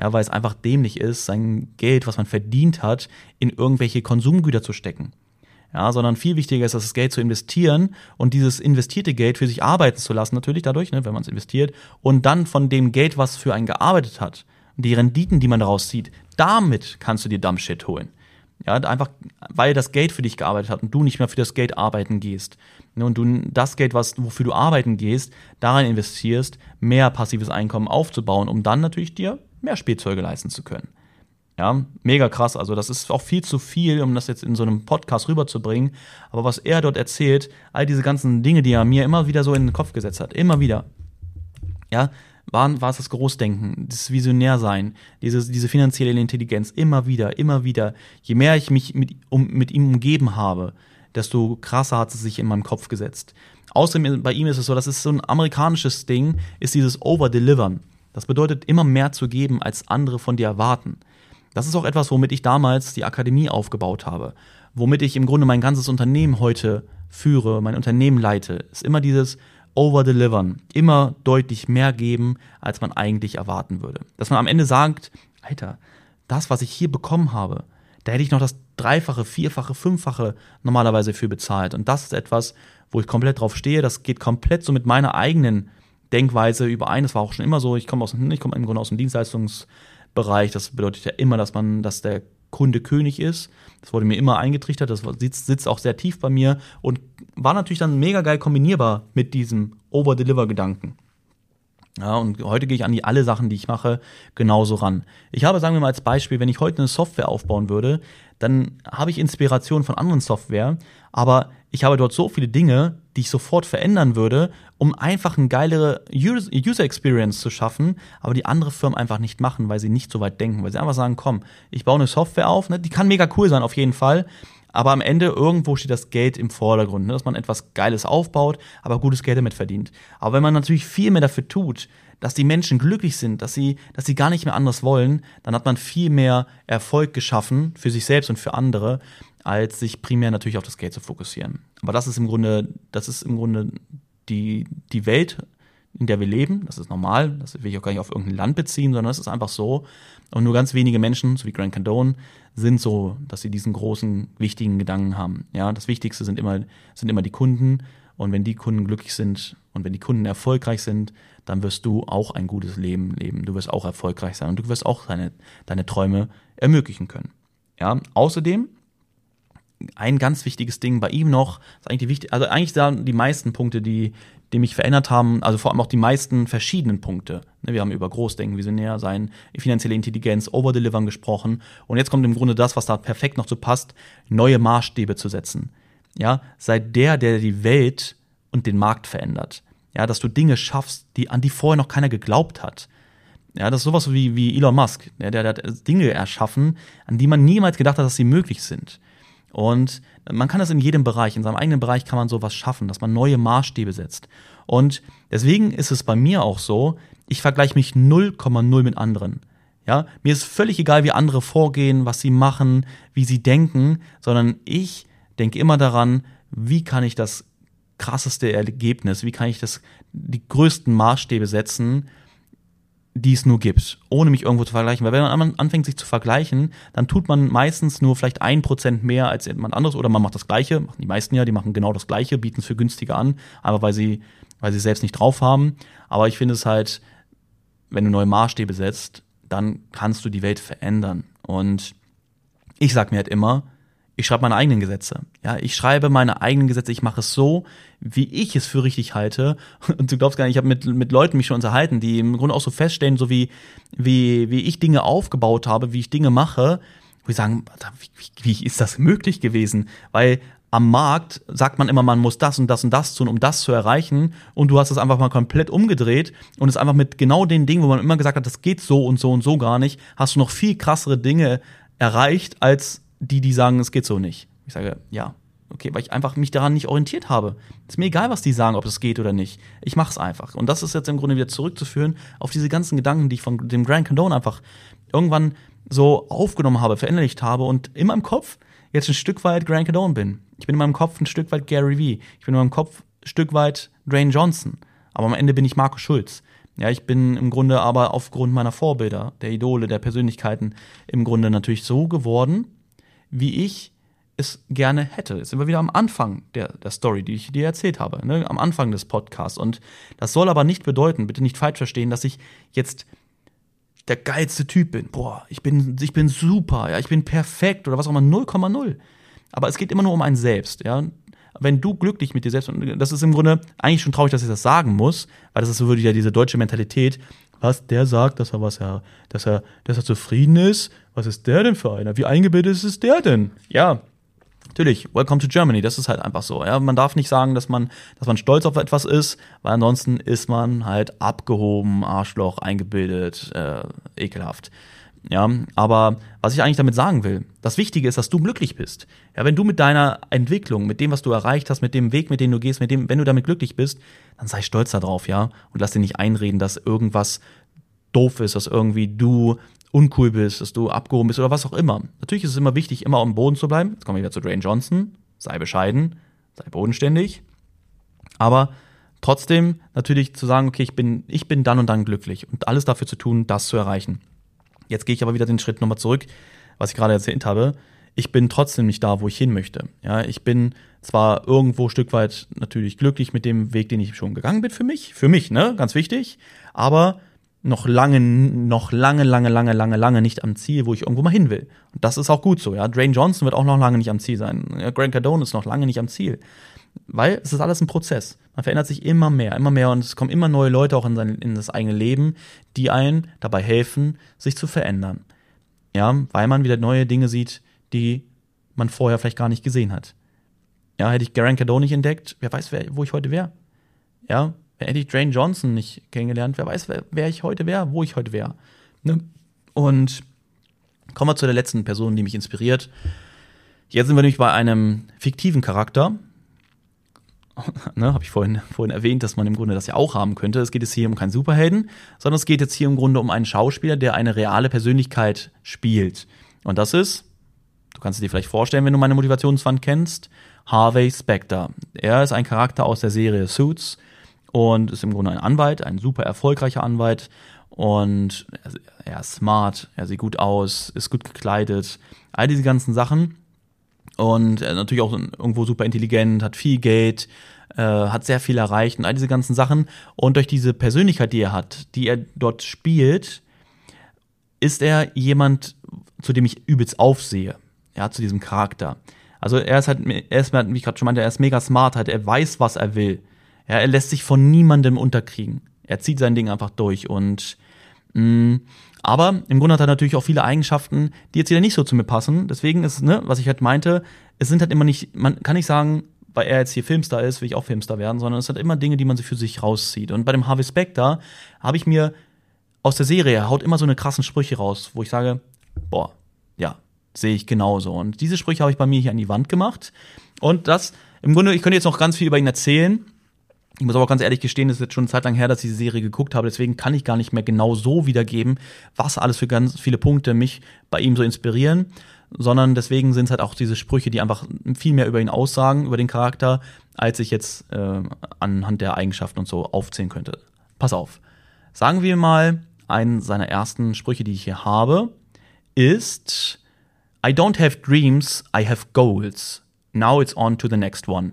Ja, weil es einfach dämlich ist, sein Geld, was man verdient hat, in irgendwelche Konsumgüter zu stecken. Ja, sondern viel wichtiger ist, das Geld zu investieren und dieses investierte Geld für sich arbeiten zu lassen, natürlich dadurch, ne, wenn man es investiert, und dann von dem Geld, was für einen gearbeitet hat, die Renditen, die man daraus zieht, damit kannst du dir Dumpshit holen. Ja, einfach, weil das Geld für dich gearbeitet hat und du nicht mehr für das Geld arbeiten gehst. Ne, und du das Geld, was, wofür du arbeiten gehst, daran investierst, mehr passives Einkommen aufzubauen, um dann natürlich dir mehr Spielzeuge leisten zu können. Ja, mega krass. Also, das ist auch viel zu viel, um das jetzt in so einem Podcast rüberzubringen. Aber was er dort erzählt, all diese ganzen Dinge, die er mir immer wieder so in den Kopf gesetzt hat, immer wieder. Ja, war, war es das Großdenken, das Visionärsein, diese, diese finanzielle Intelligenz, immer wieder, immer wieder. Je mehr ich mich mit, um, mit ihm umgeben habe, desto krasser hat es sich in meinem Kopf gesetzt. Außerdem bei ihm ist es so, das ist so ein amerikanisches Ding, ist dieses Over-Delivern. Das bedeutet immer mehr zu geben, als andere von dir erwarten. Das ist auch etwas, womit ich damals die Akademie aufgebaut habe. Womit ich im Grunde mein ganzes Unternehmen heute führe, mein Unternehmen leite. Ist immer dieses overdelivern, immer deutlich mehr geben, als man eigentlich erwarten würde. Dass man am Ende sagt, Alter, das, was ich hier bekommen habe, da hätte ich noch das Dreifache, Vierfache, Fünffache normalerweise für bezahlt. Und das ist etwas, wo ich komplett drauf stehe. Das geht komplett so mit meiner eigenen Denkweise überein. Das war auch schon immer so. Ich komme aus, ich komme im Grunde aus dem Dienstleistungsbereich. Das bedeutet ja immer, dass man, dass der Kunde König ist. Das wurde mir immer eingetrichtert, das sitzt, sitzt auch sehr tief bei mir und war natürlich dann mega geil kombinierbar mit diesem Over-Deliver-Gedanken. Ja, und heute gehe ich an die alle Sachen, die ich mache, genauso ran. Ich habe, sagen wir mal als Beispiel, wenn ich heute eine Software aufbauen würde, dann habe ich Inspiration von anderen Software, aber ich habe dort so viele Dinge, die ich sofort verändern würde, um einfach eine geilere User Experience zu schaffen, aber die andere Firmen einfach nicht machen, weil sie nicht so weit denken, weil sie einfach sagen, komm, ich baue eine Software auf, ne, die kann mega cool sein auf jeden Fall, aber am Ende irgendwo steht das Geld im Vordergrund, ne? dass man etwas Geiles aufbaut, aber gutes Geld damit verdient. Aber wenn man natürlich viel mehr dafür tut, dass die Menschen glücklich sind, dass sie, dass sie gar nicht mehr anders wollen, dann hat man viel mehr Erfolg geschaffen für sich selbst und für andere, als sich primär natürlich auf das Geld zu fokussieren. Aber das ist im Grunde, das ist im Grunde die, die Welt, in der wir leben. Das ist normal. Das will ich auch gar nicht auf irgendein Land beziehen, sondern es ist einfach so. Und nur ganz wenige Menschen, so wie Grant Cardone, sind so, dass sie diesen großen, wichtigen Gedanken haben. Ja, das Wichtigste sind immer, sind immer die Kunden Und wenn die Kunden glücklich sind und wenn die Kunden erfolgreich sind, dann wirst du auch ein gutes Leben leben. Du wirst auch erfolgreich sein und du wirst auch deine, deine Träume ermöglichen können. Ja, außerdem ein ganz wichtiges Ding bei ihm noch, ist eigentlich die wichtig, also eigentlich sind die meisten Punkte, die, die mich verändert haben, also vor allem auch die meisten verschiedenen Punkte. Ne, wir haben über Großdenken, Visionär sein, finanzielle Intelligenz, Overdelivern gesprochen. Und jetzt kommt im Grunde das, was da perfekt noch so passt, neue Maßstäbe zu setzen. Ja, sei der, der die Welt und den Markt verändert. Ja, dass du Dinge schaffst, die, an die vorher noch keiner geglaubt hat. Ja, das ist sowas wie, wie Elon Musk. Ja, der, der hat Dinge erschaffen, an die man niemals gedacht hat, dass sie möglich sind. Und man kann das in jedem Bereich, in seinem eigenen Bereich kann man sowas schaffen, dass man neue Maßstäbe setzt. Und deswegen ist es bei mir auch so, ich vergleiche mich 0,0 mit anderen. Ja, mir ist völlig egal, wie andere vorgehen, was sie machen, wie sie denken, sondern ich denke immer daran, wie kann ich das krasseste Ergebnis, wie kann ich das, die größten Maßstäbe setzen, die es nur gibt, ohne mich irgendwo zu vergleichen. Weil wenn man anfängt, sich zu vergleichen, dann tut man meistens nur vielleicht ein Prozent mehr als jemand anderes oder man macht das Gleiche, machen die meisten ja, die machen genau das Gleiche, bieten es für günstiger an, aber weil sie, weil sie selbst nicht drauf haben. Aber ich finde es halt, wenn du neue Maßstäbe setzt, dann kannst du die Welt verändern. Und ich sag mir halt immer, ich schreibe meine eigenen Gesetze. Ja, ich schreibe meine eigenen Gesetze. Ich mache es so, wie ich es für richtig halte. <laughs> Und du glaubst gar nicht, ich habe mit, mit Leuten mich schon unterhalten, die im Grunde auch so feststellen, so wie, wie, wie ich Dinge aufgebaut habe, wie ich Dinge mache, wo ich sagen, wie, wie ist das möglich gewesen? Weil am Markt sagt man immer, man muss das und das und das tun, um das zu erreichen. Und du hast es einfach mal komplett umgedreht und es einfach mit genau den Dingen, wo man immer gesagt hat, das geht so und so und so gar nicht, hast du noch viel krassere Dinge erreicht als die, die sagen, es geht so nicht. Ich sage, ja, okay, weil ich einfach mich daran nicht orientiert habe. Ist mir egal, was die sagen, ob es geht oder nicht. Ich mache es einfach. Und das ist jetzt im Grunde wieder zurückzuführen auf diese ganzen Gedanken, die ich von dem Grand Condone einfach irgendwann so aufgenommen habe, verinnerlicht habe und in meinem Kopf jetzt ein Stück weit Grand Condone bin. Ich bin in meinem Kopf ein Stück weit Gary Vee. Ich bin in meinem Kopf ein Stück weit Dwayne Johnson. Aber am Ende bin ich Marco Schulz. Ja, ich bin im Grunde aber aufgrund meiner Vorbilder, der Idole, der Persönlichkeiten im Grunde natürlich so geworden, wie ich es gerne hätte. Ist immer wieder am Anfang der, der Story, die ich dir erzählt habe, ne? am Anfang des Podcasts. Und das soll aber nicht bedeuten, bitte nicht falsch verstehen, dass ich jetzt der geilste Typ bin. Boah, ich bin, ich bin super, ja, ich bin perfekt oder was auch immer, 0,0. Aber es geht immer nur um einen selbst, ja. Wenn du glücklich mit dir selbst, und das ist im Grunde eigentlich schon traurig, dass ich das sagen muss, weil das ist so wirklich ja diese deutsche Mentalität, was der sagt, dass er was er, dass er, dass er zufrieden ist. Was ist der denn für einer? Wie eingebildet ist der denn? Ja, natürlich. Welcome to Germany. Das ist halt einfach so. Ja, man darf nicht sagen, dass man, dass man stolz auf etwas ist, weil ansonsten ist man halt abgehoben, Arschloch, eingebildet, äh, ekelhaft. Ja, aber was ich eigentlich damit sagen will, das Wichtige ist, dass du glücklich bist. Ja, wenn du mit deiner Entwicklung, mit dem, was du erreicht hast, mit dem Weg, mit dem du gehst, mit dem, wenn du damit glücklich bist, dann sei stolz darauf, ja, und lass dir nicht einreden, dass irgendwas doof ist, dass irgendwie du uncool bist, dass du abgehoben bist oder was auch immer. Natürlich ist es immer wichtig, immer am Boden zu bleiben. Jetzt kommen wir wieder zu Dwayne Johnson. Sei bescheiden, sei bodenständig. Aber trotzdem natürlich zu sagen, okay, ich bin, ich bin dann und dann glücklich und alles dafür zu tun, das zu erreichen. Jetzt gehe ich aber wieder den Schritt nochmal zurück, was ich gerade erzählt habe. Ich bin trotzdem nicht da, wo ich hin möchte. Ja, ich bin zwar irgendwo ein Stück weit natürlich glücklich mit dem Weg, den ich schon gegangen bin für mich, für mich, ne, ganz wichtig, aber noch lange, noch lange, lange, lange, lange, lange nicht am Ziel, wo ich irgendwo mal hin will. Und das ist auch gut so, ja. Dwayne Johnson wird auch noch lange nicht am Ziel sein. Ja, Grant Cardone ist noch lange nicht am Ziel. Weil es ist alles ein Prozess. Man verändert sich immer mehr, immer mehr und es kommen immer neue Leute auch in, sein, in das eigene Leben, die einen dabei helfen, sich zu verändern. Ja, weil man wieder neue Dinge sieht, die man vorher vielleicht gar nicht gesehen hat. Ja, hätte ich Grant Cardone nicht entdeckt, wer weiß, wer, wo ich heute wäre. Ja, hätte ich Dwayne Johnson nicht kennengelernt, wer weiß, wer, wer ich heute wäre, wo ich heute wäre. Ne? Und kommen wir zu der letzten Person, die mich inspiriert. Jetzt sind wir nämlich bei einem fiktiven Charakter, <laughs> ne, habe ich vorhin, vorhin erwähnt, dass man im Grunde das ja auch haben könnte. Es geht jetzt hier um keinen Superhelden, sondern es geht jetzt hier im Grunde um einen Schauspieler, der eine reale Persönlichkeit spielt. Und das ist, du kannst es dir vielleicht vorstellen, wenn du meine Motivationswand kennst, Harvey Specter. Er ist ein Charakter aus der Serie Suits und ist im Grunde ein Anwalt, ein super erfolgreicher Anwalt. Und er ist smart, er sieht gut aus, ist gut gekleidet, all diese ganzen Sachen. Und äh, natürlich auch irgendwo super intelligent, hat viel Geld, äh, hat sehr viel erreicht und all diese ganzen Sachen. Und durch diese Persönlichkeit, die er hat, die er dort spielt, ist er jemand, zu dem ich übelst aufsehe. Ja, zu diesem Charakter. Also er ist halt, er ist, wie ich gerade schon meinte, er ist mega smart, halt, er weiß, was er will. Ja, er lässt sich von niemandem unterkriegen. Er zieht sein Ding einfach durch und mh, mm, aber im Grunde hat er natürlich auch viele Eigenschaften, die jetzt wieder nicht so zu mir passen. Deswegen ist, ne, was ich halt meinte, es sind halt immer nicht, man kann nicht sagen, weil er jetzt hier Filmstar ist, will ich auch Filmstar werden, sondern es sind immer Dinge, die man sich für sich rauszieht. Und bei dem Harvey Specter habe ich mir aus der Serie, er haut immer so eine krassen Sprüche raus, wo ich sage, boah, ja, sehe ich genauso. Und diese Sprüche habe ich bei mir hier an die Wand gemacht. Und das, im Grunde, ich könnte jetzt noch ganz viel über ihn erzählen. Ich muss aber ganz ehrlich gestehen, es ist jetzt schon eine Zeit lang her, dass ich die Serie geguckt habe, deswegen kann ich gar nicht mehr genau so wiedergeben, was alles für ganz viele Punkte mich bei ihm so inspirieren, sondern deswegen sind es halt auch diese Sprüche, die einfach viel mehr über ihn aussagen, über den Charakter, als ich jetzt äh, anhand der Eigenschaften und so aufzählen könnte. Pass auf. Sagen wir mal, einen seiner ersten Sprüche, die ich hier habe, ist I don't have dreams, I have goals. Now it's on to the next one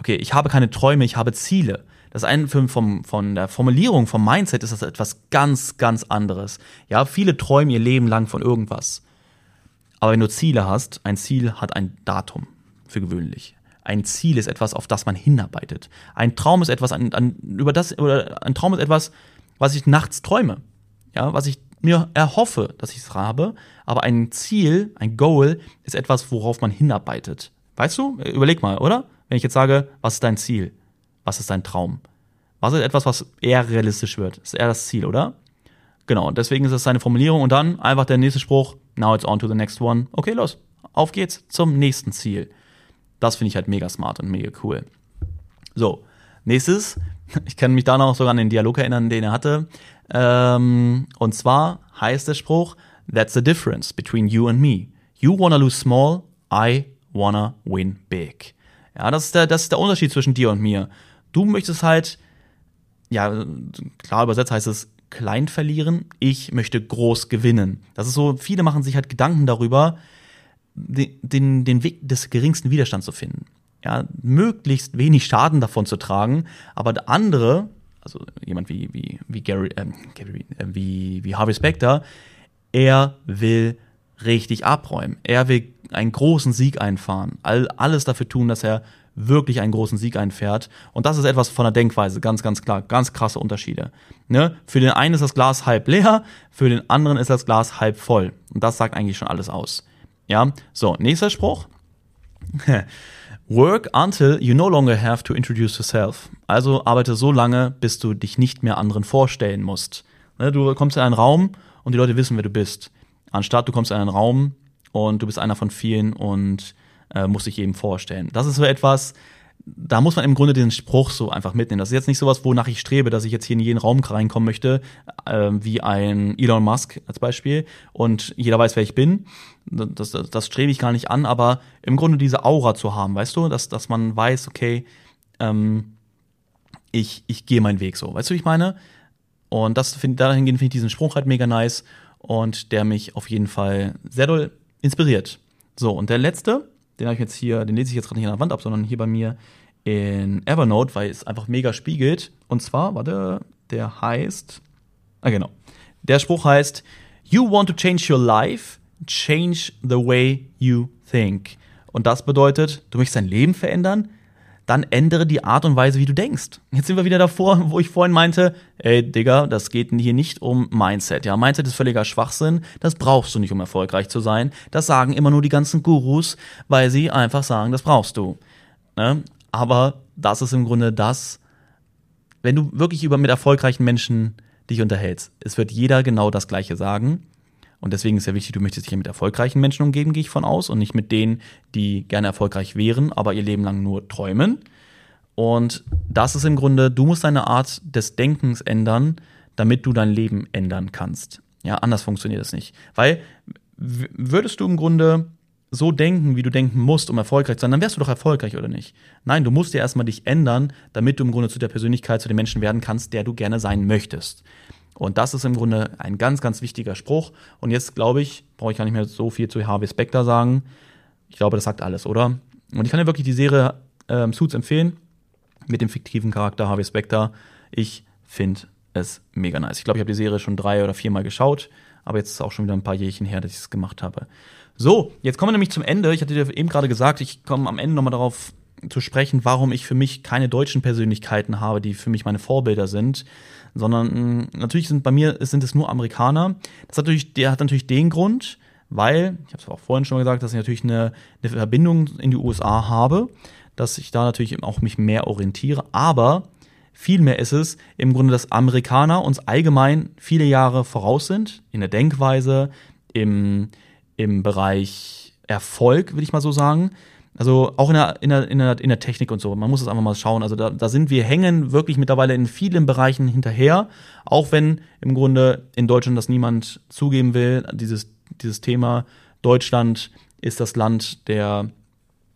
okay, ich habe keine Träume, ich habe Ziele. Das eine vom, von der Formulierung, vom Mindset ist das etwas ganz, ganz anderes. Ja, viele träumen ihr Leben lang von irgendwas. Aber wenn du Ziele hast, ein Ziel hat ein Datum für gewöhnlich. Ein Ziel ist etwas, auf das man hinarbeitet. Ein Traum ist etwas, an, an, über das, oder ein Traum ist etwas, was ich nachts träume. Ja, was ich mir erhoffe, dass ich es habe. Aber ein Ziel, ein Goal, ist etwas, worauf man hinarbeitet. Weißt du? Überleg mal, oder? Wenn ich jetzt sage, was ist dein Ziel? Was ist dein Traum? Was ist etwas, was eher realistisch wird? Ist eher das Ziel, oder? Genau, deswegen ist das seine Formulierung und dann einfach der nächste Spruch, now it's on to the next one. Okay, los, auf geht's zum nächsten Ziel. Das finde ich halt mega smart und mega cool. So, nächstes, <laughs> ich kann mich da noch sogar an den Dialog erinnern, den er hatte. Ähm, und zwar heißt der Spruch, That's the difference between you and me. You wanna lose small, I wanna win big. Ja, das ist der, das ist der Unterschied zwischen dir und mir. Du möchtest halt, ja, klar übersetzt heißt es klein verlieren, ich möchte groß gewinnen. Das ist so, viele machen sich halt Gedanken darüber, den, den Weg des geringsten Widerstands zu finden. Ja, möglichst wenig Schaden davon zu tragen, aber der andere, also jemand wie, wie, wie Gary, äh, Gary äh, wie, wie Harvey Specter, er will richtig abräumen. Er will einen großen Sieg einfahren. All, alles dafür tun, dass er wirklich einen großen Sieg einfährt. Und das ist etwas von der Denkweise, ganz, ganz klar, ganz krasse Unterschiede. Ne? Für den einen ist das Glas halb leer, für den anderen ist das Glas halb voll. Und das sagt eigentlich schon alles aus. Ja, so, nächster Spruch. <laughs> Work until you no longer have to introduce yourself. Also arbeite so lange, bis du dich nicht mehr anderen vorstellen musst. Ne? Du kommst in einen Raum und die Leute wissen, wer du bist. Anstatt du kommst in einen Raum und du bist einer von vielen und äh, musst dich eben vorstellen. Das ist so etwas, da muss man im Grunde den Spruch so einfach mitnehmen. Das ist jetzt nicht sowas, wonach ich strebe, dass ich jetzt hier in jeden Raum reinkommen möchte, äh, wie ein Elon Musk als Beispiel und jeder weiß, wer ich bin. Das, das, das strebe ich gar nicht an, aber im Grunde diese Aura zu haben, weißt du, dass, dass man weiß, okay, ähm, ich, ich gehe meinen Weg so. Weißt du, wie ich meine? Und das find, dahingehend finde ich diesen Spruch halt mega nice und der mich auf jeden Fall sehr doll inspiriert. So, und der letzte, den habe ich jetzt hier, den lese ich jetzt gerade nicht an der Wand ab, sondern hier bei mir in Evernote, weil es einfach mega spiegelt. Und zwar, warte, der heißt, ah genau, der Spruch heißt, You want to change your life, change the way you think. Und das bedeutet, du möchtest dein Leben verändern, dann ändere die Art und Weise, wie du denkst. Jetzt sind wir wieder davor, wo ich vorhin meinte, ey Digga, das geht hier nicht um Mindset. Ja, Mindset ist völliger Schwachsinn. Das brauchst du nicht, um erfolgreich zu sein. Das sagen immer nur die ganzen Gurus, weil sie einfach sagen, das brauchst du. Ne? Aber das ist im Grunde das, wenn du wirklich über mit erfolgreichen Menschen dich unterhältst. Es wird jeder genau das Gleiche sagen. Und deswegen ist ja wichtig, du möchtest dich mit erfolgreichen Menschen umgeben, gehe ich von aus, und nicht mit denen, die gerne erfolgreich wären, aber ihr Leben lang nur träumen. Und das ist im Grunde, du musst deine Art des Denkens ändern, damit du dein Leben ändern kannst. Ja, anders funktioniert das nicht. Weil würdest du im Grunde so denken, wie du denken musst, um erfolgreich zu sein, dann wärst du doch erfolgreich oder nicht. Nein, du musst dir erstmal dich ändern, damit du im Grunde zu der Persönlichkeit, zu dem Menschen werden kannst, der du gerne sein möchtest. Und das ist im Grunde ein ganz, ganz wichtiger Spruch. Und jetzt glaube ich, brauche ich gar nicht mehr so viel zu Harvey Specter sagen. Ich glaube, das sagt alles, oder? Und ich kann dir wirklich die Serie ähm, Suits empfehlen mit dem fiktiven Charakter Harvey Specter. Ich finde es mega nice. Ich glaube, ich habe die Serie schon drei oder viermal geschaut, aber jetzt ist es auch schon wieder ein paar Jährchen her, dass ich es gemacht habe. So, jetzt kommen wir nämlich zum Ende. Ich hatte dir eben gerade gesagt, ich komme am Ende nochmal darauf zu sprechen, warum ich für mich keine deutschen Persönlichkeiten habe, die für mich meine Vorbilder sind, sondern hm, natürlich sind bei mir sind es nur Amerikaner. Das hat natürlich, der hat natürlich den Grund, weil, ich habe es auch vorhin schon mal gesagt, dass ich natürlich eine, eine Verbindung in die USA habe, dass ich da natürlich auch mich mehr orientiere, aber Vielmehr ist es im Grunde, dass Amerikaner uns allgemein viele Jahre voraus sind, in der Denkweise, im, im Bereich Erfolg, will ich mal so sagen. Also auch in der, in, der, in, der, in der Technik und so. Man muss es einfach mal schauen. Also da, da sind wir hängen wirklich mittlerweile in vielen Bereichen hinterher. Auch wenn im Grunde in Deutschland das niemand zugeben will. Dieses, dieses Thema Deutschland ist das Land der,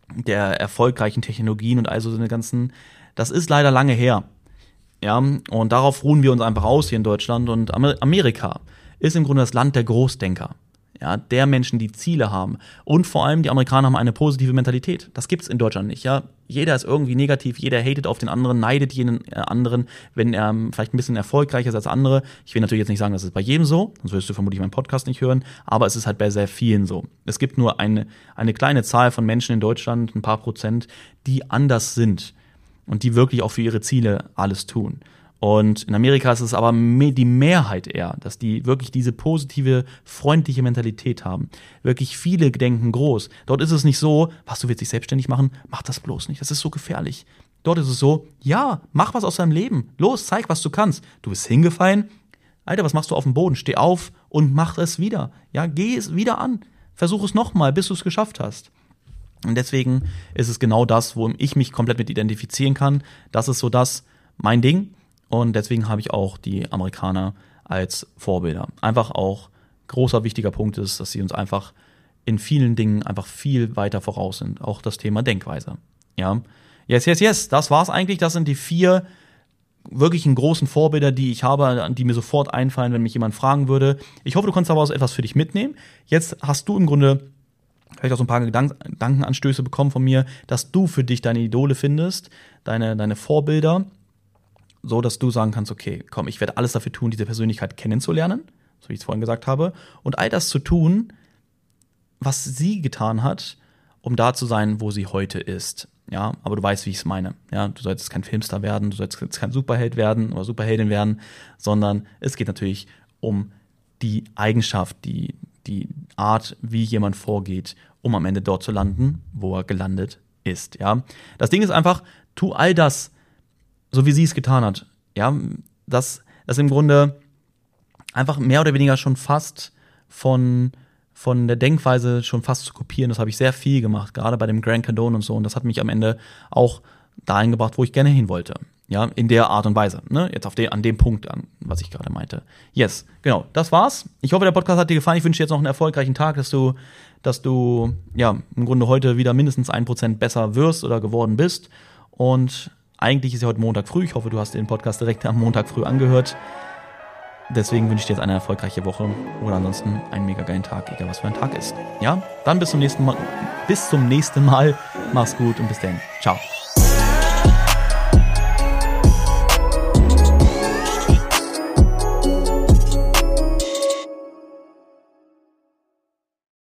der erfolgreichen Technologien und also so eine ganzen. Das ist leider lange her. Ja, und darauf ruhen wir uns einfach aus hier in Deutschland. Und Amerika ist im Grunde das Land der Großdenker ja, der Menschen, die Ziele haben. Und vor allem, die Amerikaner haben eine positive Mentalität. Das gibt's in Deutschland nicht, ja. Jeder ist irgendwie negativ, jeder hatet auf den anderen, neidet jeden äh, anderen, wenn er ähm, vielleicht ein bisschen erfolgreicher ist als andere. Ich will natürlich jetzt nicht sagen, das ist bei jedem so, sonst würdest du vermutlich meinen Podcast nicht hören, aber es ist halt bei sehr vielen so. Es gibt nur eine, eine kleine Zahl von Menschen in Deutschland, ein paar Prozent, die anders sind und die wirklich auch für ihre Ziele alles tun. Und in Amerika ist es aber die Mehrheit eher, dass die wirklich diese positive, freundliche Mentalität haben. Wirklich viele denken groß. Dort ist es nicht so, was du willst dich selbstständig machen, mach das bloß nicht. Das ist so gefährlich. Dort ist es so, ja, mach was aus deinem Leben. Los, zeig, was du kannst. Du bist hingefallen. Alter, was machst du auf dem Boden? Steh auf und mach es wieder. Ja, geh es wieder an. Versuch es nochmal, bis du es geschafft hast. Und deswegen ist es genau das, wo ich mich komplett mit identifizieren kann. Das ist so das, mein Ding. Und deswegen habe ich auch die Amerikaner als Vorbilder. Einfach auch großer wichtiger Punkt ist, dass sie uns einfach in vielen Dingen einfach viel weiter voraus sind. Auch das Thema Denkweise. Ja. Yes, yes, yes. Das war's eigentlich. Das sind die vier wirklichen großen Vorbilder, die ich habe, die mir sofort einfallen, wenn mich jemand fragen würde. Ich hoffe, du kannst daraus etwas für dich mitnehmen. Jetzt hast du im Grunde vielleicht auch so ein paar Gedankenanstöße bekommen von mir, dass du für dich deine Idole findest, deine, deine Vorbilder so, dass du sagen kannst, okay, komm, ich werde alles dafür tun, diese Persönlichkeit kennenzulernen, so wie ich es vorhin gesagt habe, und all das zu tun, was sie getan hat, um da zu sein, wo sie heute ist. Ja, aber du weißt, wie ich es meine. Ja, du sollst kein Filmstar werden, du sollst kein Superheld werden oder Superheldin werden, sondern es geht natürlich um die Eigenschaft, die, die Art, wie jemand vorgeht, um am Ende dort zu landen, wo er gelandet ist. Ja, das Ding ist einfach, tu all das, so wie sie es getan hat. Ja, dass das im Grunde einfach mehr oder weniger schon fast von von der Denkweise schon fast zu kopieren. Das habe ich sehr viel gemacht, gerade bei dem Grand Cardone und so. Und das hat mich am Ende auch dahin gebracht, wo ich gerne hin wollte. Ja, in der Art und Weise. Ne? Jetzt auf den, an dem Punkt, an, was ich gerade meinte. Yes, genau, das war's. Ich hoffe, der Podcast hat dir gefallen. Ich wünsche dir jetzt noch einen erfolgreichen Tag, dass du, dass du ja im Grunde heute wieder mindestens ein Prozent besser wirst oder geworden bist. Und eigentlich ist ja heute Montag früh. Ich hoffe, du hast den Podcast direkt am Montag früh angehört. Deswegen wünsche ich dir jetzt eine erfolgreiche Woche oder ansonsten einen mega geilen Tag, egal was für ein Tag ist. Ja, dann bis zum nächsten Mal. Bis zum nächsten Mal. Mach's gut und bis dann. Ciao.